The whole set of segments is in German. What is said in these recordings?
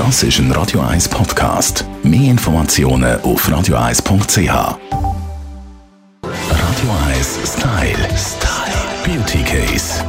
Das ist ein Radio 1 Podcast. Mehr Informationen auf radio1.ch. Radio 1 Style. Style. Beauty Case.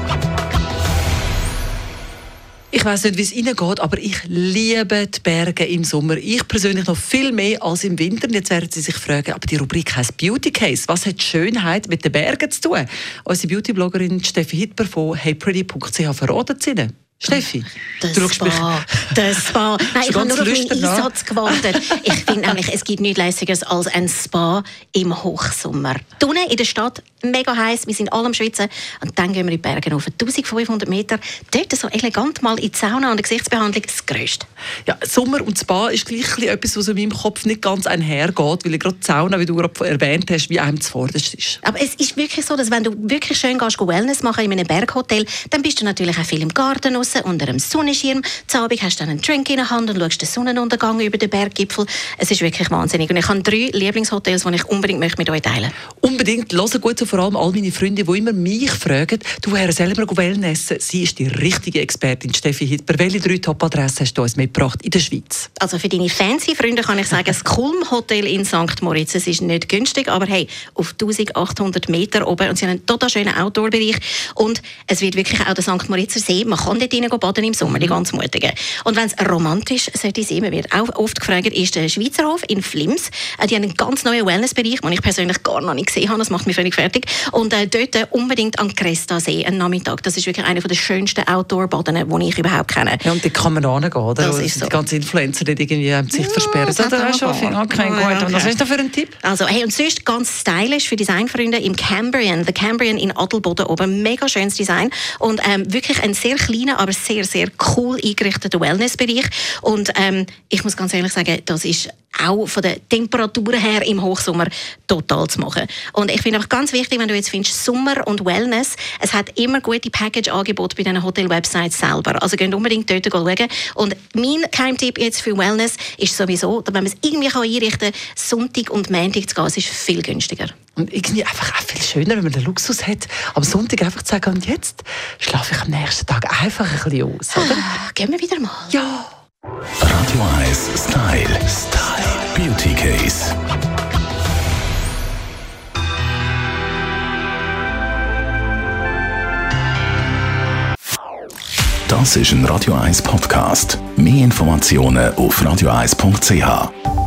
Ich weiß nicht, wie es Ihnen geht, aber ich liebe die Berge im Sommer. Ich persönlich noch viel mehr als im Winter. Und jetzt werden Sie sich fragen, aber die Rubrik heißt Beauty Case. Was hat Schönheit mit den Bergen zu tun? Unsere Beauty-Bloggerin Steffi Hitler von heypretty.ch verratet sie Ihnen. Steffi, das du Spa, das Spa. Nein, ich habe nur auf meinen Einsatz gewartet. Ich finde nämlich, es gibt nichts Lässigeres als ein Spa im Hochsommer. Tunen in der Stadt, mega heiß, wir sind alle am Schwitzen. Und dann gehen wir in die Berge auf 1500 Meter. Dort so elegant mal in die Sauna und die Gesichtsbehandlung, das Größte. Ja, Sommer und Spa ist gleich etwas, was in meinem Kopf nicht ganz einhergeht, weil gerade die Sauna, wie du gerade erwähnt hast, wie einem zuvorderst ist. Aber es ist wirklich so, dass wenn du wirklich schön gehst, Wellness machen in einem Berghotel, dann bist du natürlich auch viel im Garten raus, unter einem Sonnenschirm. Zu Abend hast du dann einen Drink in der Hand und schaust den Sonnenuntergang über den Berggipfel. Es ist wirklich wahnsinnig. Und ich habe drei Lieblingshotels, die ich unbedingt mit euch teilen möchte. Unbedingt. Hören gut, so vor allem all meine Freunde, die immer mich fragen, du Herr selber Wellnessen, sie ist die richtige Expertin, Steffi Hitler. Welche drei Top-Adressen hast du uns mitgebracht in der Schweiz? Also für deine fancy Freunde kann ich sagen, das Kulm Hotel in St. Moritz. Es ist nicht günstig, aber hey, auf 1800 Meter oben und sie haben einen total schönen Outdoor-Bereich und es wird wirklich auch der St. Moritzer See, man kann dort rein baden im Sommer, die ganz Mutigen. Und wenn es romantisch sollte sein, man wird auch oft gefragt, ist der Schweizerhof in Flims. Äh, die haben einen ganz neuen Wellnessbereich, den ich persönlich gar noch nicht gesehen habe, das macht mich völlig fertig. Und äh, dort unbedingt an Cresta See, einen Nachmittag. Das ist wirklich einer der schönsten Outdoor-Baden, die ich überhaupt kenne. Ja, und die kann man angehen, oder? Das ist so. Die ganzen Influencer, die irgendwie die Sicht ja, versperren. Das, ist schon okay, gut. Und was ist da für ein Tipp? Also, hey, und sonst ganz stylisch für Designfreunde im Cambrian. The Cambrian in Adelboden oben. Mega schönes Design. Und ähm, wirklich ein sehr kleiner, aber sehr, sehr cool eingerichteter Wellnessbereich. Und ähm, ich muss ganz ehrlich sagen, das ist auch von der Temperatur her im Hochsommer total zu machen. Und ich finde auch ganz wichtig, wenn du jetzt findest, Sommer und Wellness, es hat immer gute Package-Angebote bei diesen Hotel-Websites selber. Also geht unbedingt dort schauen. Und mein Keimtipp jetzt für Wellness ist sowieso, dass wenn man es irgendwie einrichten kann, Sonntag und Montag zu gehen, es ist viel günstiger. Und irgendwie einfach auch viel schöner, wenn man den Luxus hat, am Sonntag einfach zu sagen, und jetzt schlafe ich am nächsten Tag einfach ein bisschen aus, oder? Ah, gehen wir wieder mal. Ja. Radio 1 Style. Style. Beauty Case. Das ist ein Radio 1 Podcast. Mehr Informationen auf radio1.ch.